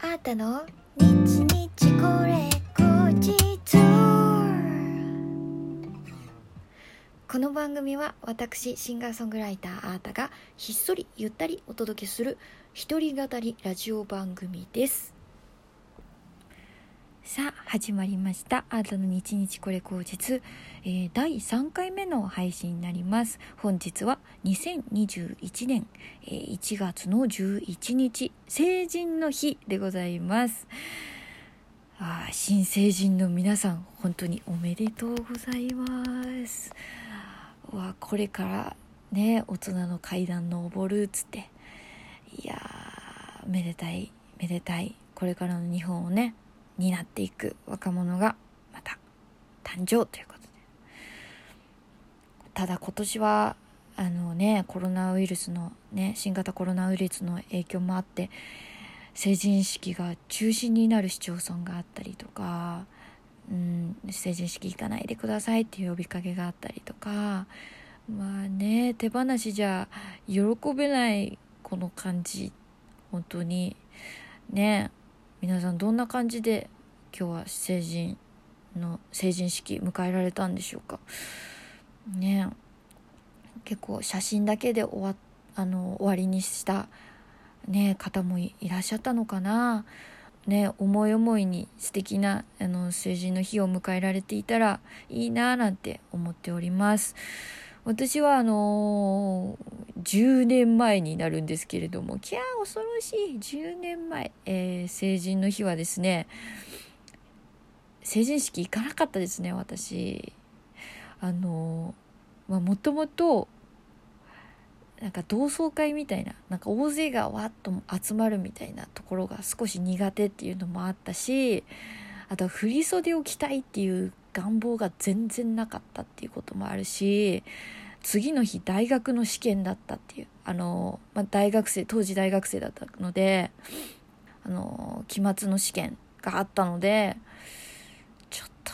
あーたの？日日これ後日この番組は私シンガーソングライターあーたがひっそりゆったりお届けする一人語りラジオ番組です。さあ始まりました。アートの日日これ口実、えー、第3回目の配信になります。本日は2021年、えー、1月の11日成人の日でございます。あ新成人の皆さん本当におめでとうございます。わこれからね大人の階段登るっつって。いやめでたいめでたい。これからの日本をねになっていく若者がまた誕生ということで。ただ今年はあのねコロナウイルスのね新型コロナウイルスの影響もあって成人式が中止になる市町村があったりとか、うん、成人式行かないでくださいっていう呼びかけがあったりとかまあね手放しじゃ喜べないこの感じ。本当にね皆さんどんな感じで今日は成人の成人式迎えられたんでしょうか？ね結構写真だけで終わあの終わりにした、ね、方もいらっしゃったのかな、ね、思い思いに素敵なあな成人の日を迎えられていたらいいななんて思っております。私はあのー、10年前になるんですけれども、キャー恐ろしい、10年前、えー、成人の日はですね、成人式行かなかったですね、私。あのー、まあ、もともと、なんか同窓会みたいな、なんか大勢がわっと集まるみたいなところが少し苦手っていうのもあったし、あと振袖を着たいっていう願望が全然なかったっていうこともあるし次の日大学の試験だったっていうあの、まあ、大学生当時大学生だったのであの期末の試験があったのでちょっと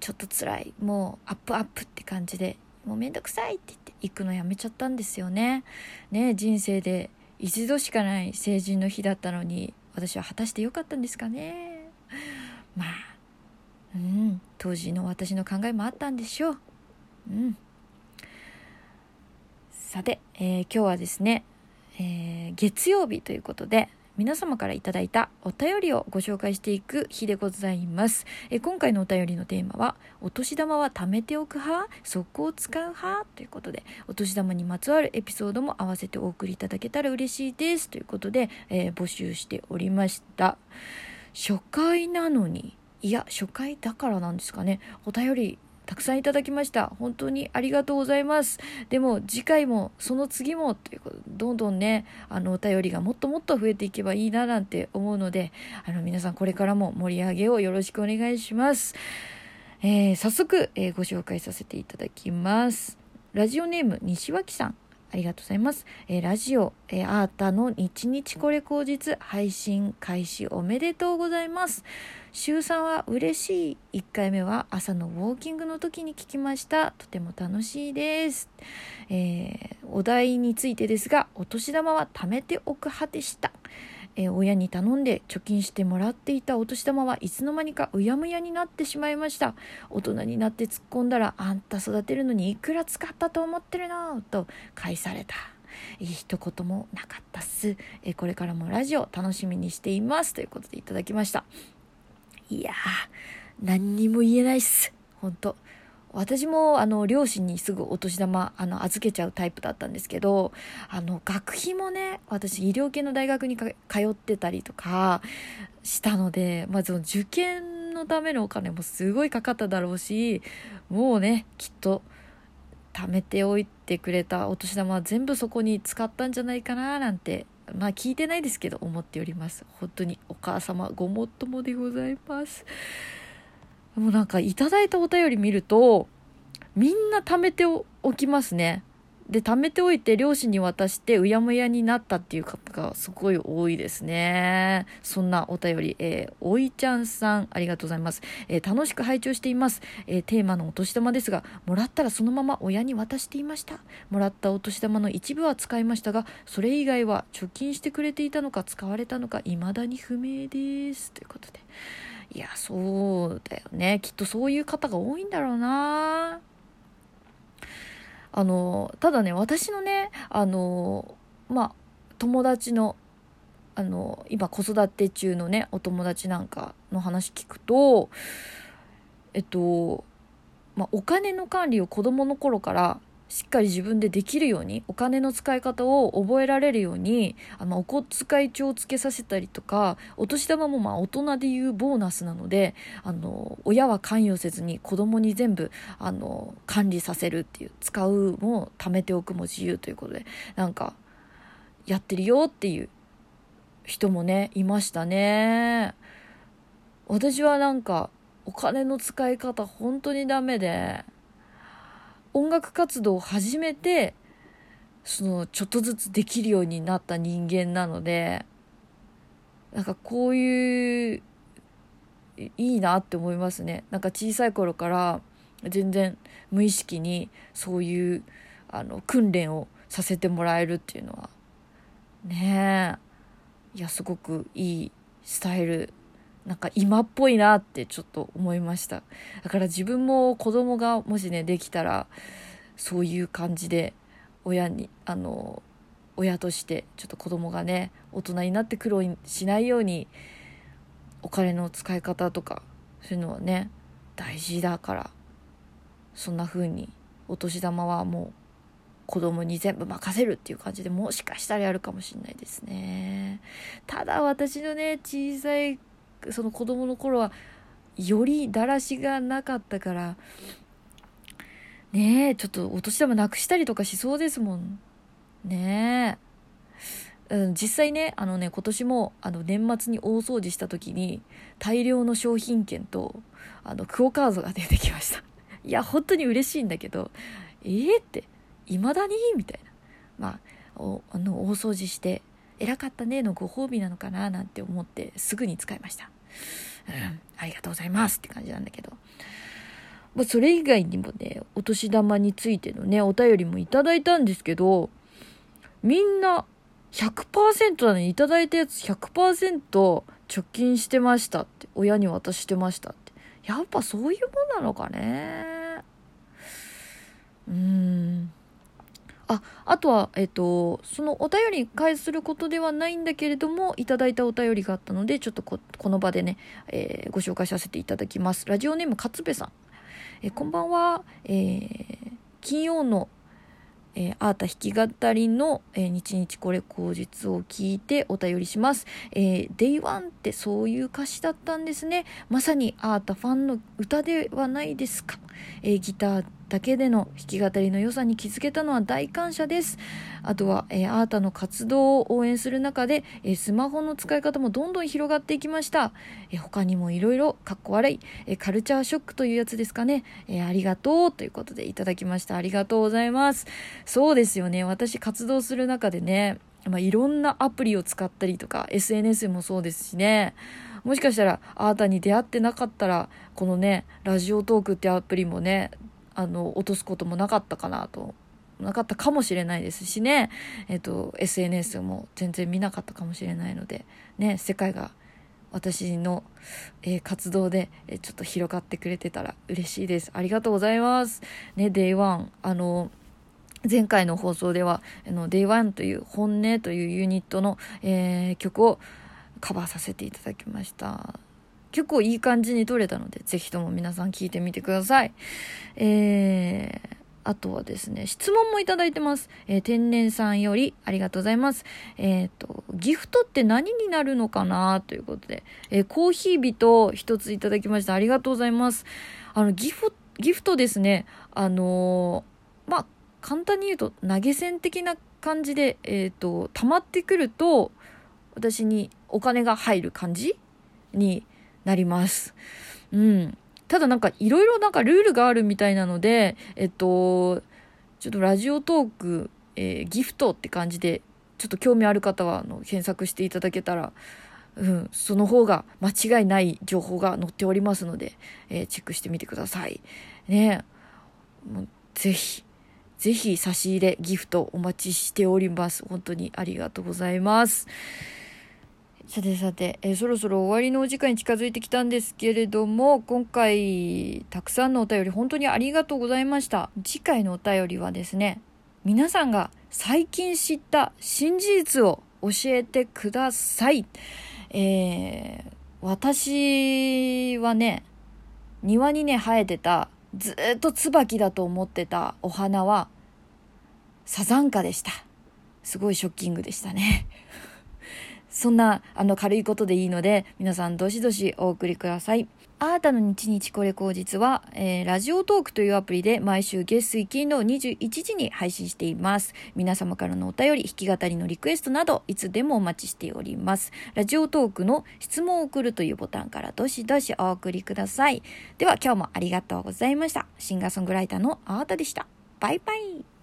ちょっと辛いもうアップアップって感じでもうめんどくさいって言って行くのやめちゃったんですよね。ね人生で一度しかない成人の日だったのに私は果たしてよかったんですかね。まあうん、当時の私の考えもあったんでしょう。うん、さて、えー、今日はですね、えー、月曜日ということで皆様からいただいたお便りをご紹介していく日でございます。え、今回のお便りのテーマはお年玉は貯めておく派速攻使う派ということでお年玉にまつわるエピソードも合わせてお送りいただけたら嬉しいですということで、え募集しておりました。初回なのに。いや初回だからなんですかね。お便りたくさんいただきました。本当にありがとうございます。でも次回もその次もということどんどんねあのお便りがもっともっと増えていけばいいななんて思うのであの皆さんこれからも盛り上げをよろしくお願いします、えー、早速、えー、ご紹介させていただきます。ラジオネーム西脇さん。ありがとうございます。えー、ラジオ、えー、アータの日日これ口実配信開始おめでとうございます。週3は嬉しい。1回目は朝のウォーキングの時に聞きました。とても楽しいです。えー、お題についてですが、お年玉は貯めておく派でした。えー、親に頼んで貯金してもらっていたお年玉はいつの間にかうやむやになってしまいました。大人になって突っ込んだらあんた育てるのにいくら使ったと思ってるのと返された。いい一言もなかったっす、えー、これからもラジオ楽しみにしています。ということでいただきました。いやー、何にも言えないっす。本当私もあの両親にすぐお年玉あの預けちゃうタイプだったんですけどあの学費もね私医療系の大学に通ってたりとかしたのでまず、あ、受験のためのお金もすごいかかっただろうしもうねきっと貯めておいてくれたお年玉は全部そこに使ったんじゃないかななんてまあ聞いてないですけど思っております。本当にお母様ごもっともでございます。もうなんかいただいたお便り見るとみんな貯めておきますね。で貯めておいて両親に渡してうやむやになったっていう方がすごい多いですね。そんなお便り、えー、おいちゃんさんありがとうございます、えー、楽しく拝聴しています、えー、テーマのお年玉ですがもらったらそのまま親に渡していました。もらったお年玉の一部は使いましたがそれ以外は貯金してくれていたのか使われたのか未だに不明です。ということで。いやそうだよね。きっとそういう方が多いんだろうな。あのただね私のねあのまあ友達のあの今子育て中のねお友達なんかの話聞くとえっと、まあ、お金の管理を子供の頃からしっかり自分でできるようにお金の使い方を覚えられるようにあのお小遣い帳をつけさせたりとかお年玉もまあ大人でいうボーナスなのであの親は関与せずに子供に全部あの管理させるっていう使うも貯めておくも自由ということでなんかやってるよっていう人もねいましたね。私はなんかお金の使い方本当にダメで音楽活動を始めてそのちょっとずつできるようになった人間なのでなんかこういういいなって思いますね。なんか小さい頃から全然無意識にそういうあの訓練をさせてもらえるっていうのはねえ。いやすごくいいスタイルなんか今っぽいなってちょっと思いました。だから自分も子供がもしねできたらそういう感じで親にあの親としてちょっと子供がね大人になって苦労しないようにお金の使い方とかそういうのはね大事だからそんな風にお年玉はもう子供に全部任せるっていう感じでもしかしたらやるかもしれないですね。ただ私のね小さいその子供の頃はよりだらしがなかったからねえちょっとお年玉なくしたりとかしそうですもん。ねえ、うん、実際ねあのね今年もあの年末に大掃除した時に大量の商品券とあのクオカードが出てきました。いや本当に嬉しいんだけどえー、っていまだに？みたいな。まあおあの大掃除して偉かったねのご褒美なのかななんて思ってすぐに使いました。うん、ありがとうございますって感じなんだけど。まあ、それ以外にもね、お年玉についてのね、お便りもいただいたんですけど、みんな100%なのにいただいたやつ100%貯金してましたって、親に渡してましたって。やっぱそういうもんなのかね。うーん。ああとは、えっと、そのお便り返することではないんだけれどもいただいたお便りがあったのでちょっとこの場でね、えー、ご紹介させていただきますラジオネーム勝部さん、えー、こんばんは、えー、金曜のえー、アータ弾き語りの、えー、日これ口実を聞いてお便りします。えー、Day One ってそういう歌詞だったんですね。まさにアータファンの歌ではないですか。え、ギターだけでの弾き語りの良さに気づけたのは大感謝です。あとは、えー、アータの活動を応援する中で、えー、スマホの使い方もどんどん広がっていきました。えー、他にもいろいろかっこ悪い、え、カルチャーショックというやつですかね。え、ありがとうということでいただきました。ありがとうございます。そうですよね。私活動する中でね、まあ、いろんなアプリを使ったりとか、SNS もそうですしね。もしかしたら、あなたに出会ってなかったら、このね、ラジオトークってアプリもね、あの落とすこともなかったかなとなかったかもしれないですしね、えっと、SNS も全然見なかったかもしれないので、ね、世界が私の、えー、活動で、え、ちょっと広がってくれてたら嬉しいです。ありがとうございます。ね、Day1、あの、前回の放送では、あの、Day1 という本音というユニットの、えー、曲をカバーさせていただきました。結構いい感じに撮れたので、ぜひとも皆さん聞いてみてください。えー、あとはですね、質問もいただいてます。えー、天然さんよりありがとうございます。えっ、ー、と、ギフトって何になるのかな？ということで、えー、コーヒー人一ついただきました。ありがとうございます。あの、ギフ、ギフトですね、あのまあ、簡単に言うと投げ銭的な感じで、えっ、と、溜まってくると、私にお金が入る感じになります。うん。ただなんかいろいろなんかルールがあるみたいなので、えっと、ちょっとラジオトーク、えー、ギフトって感じで、ちょっと興味ある方は、あの、検索していただけたら、うん、その方が間違いない情報が載っておりますので、えー、チェックしてみてください。ねもうぜひ、ぜひ差し入れ、ギフトお待ちしております。本当にありがとうございます。さてさて、えー、そろそろ終わりのお時間に近づいてきたんですけれども、今回、たくさんのお便り本当にありがとうございました。次回のお便りはですね、皆さんが最近知った新事実を教えてください。えー、私はね、庭にね、生えてた、ずっと椿だと思ってたお花は、サザンカでした。すごいショッキングでしたね。そんな、あの、軽いことでいいので、皆さんどしどしお送りください。あーたの日日これ口実は、えー、ラジオトークというアプリで毎週月水金の21時に配信しています。皆様からのお便り、弾き語りのリクエストなど、いつでもお待ちしております。ラジオトークの質問を送るというボタンからどしどしお送りください。では今日もありがとうございました。シンガーソングライターのあーたでした。バイバイ。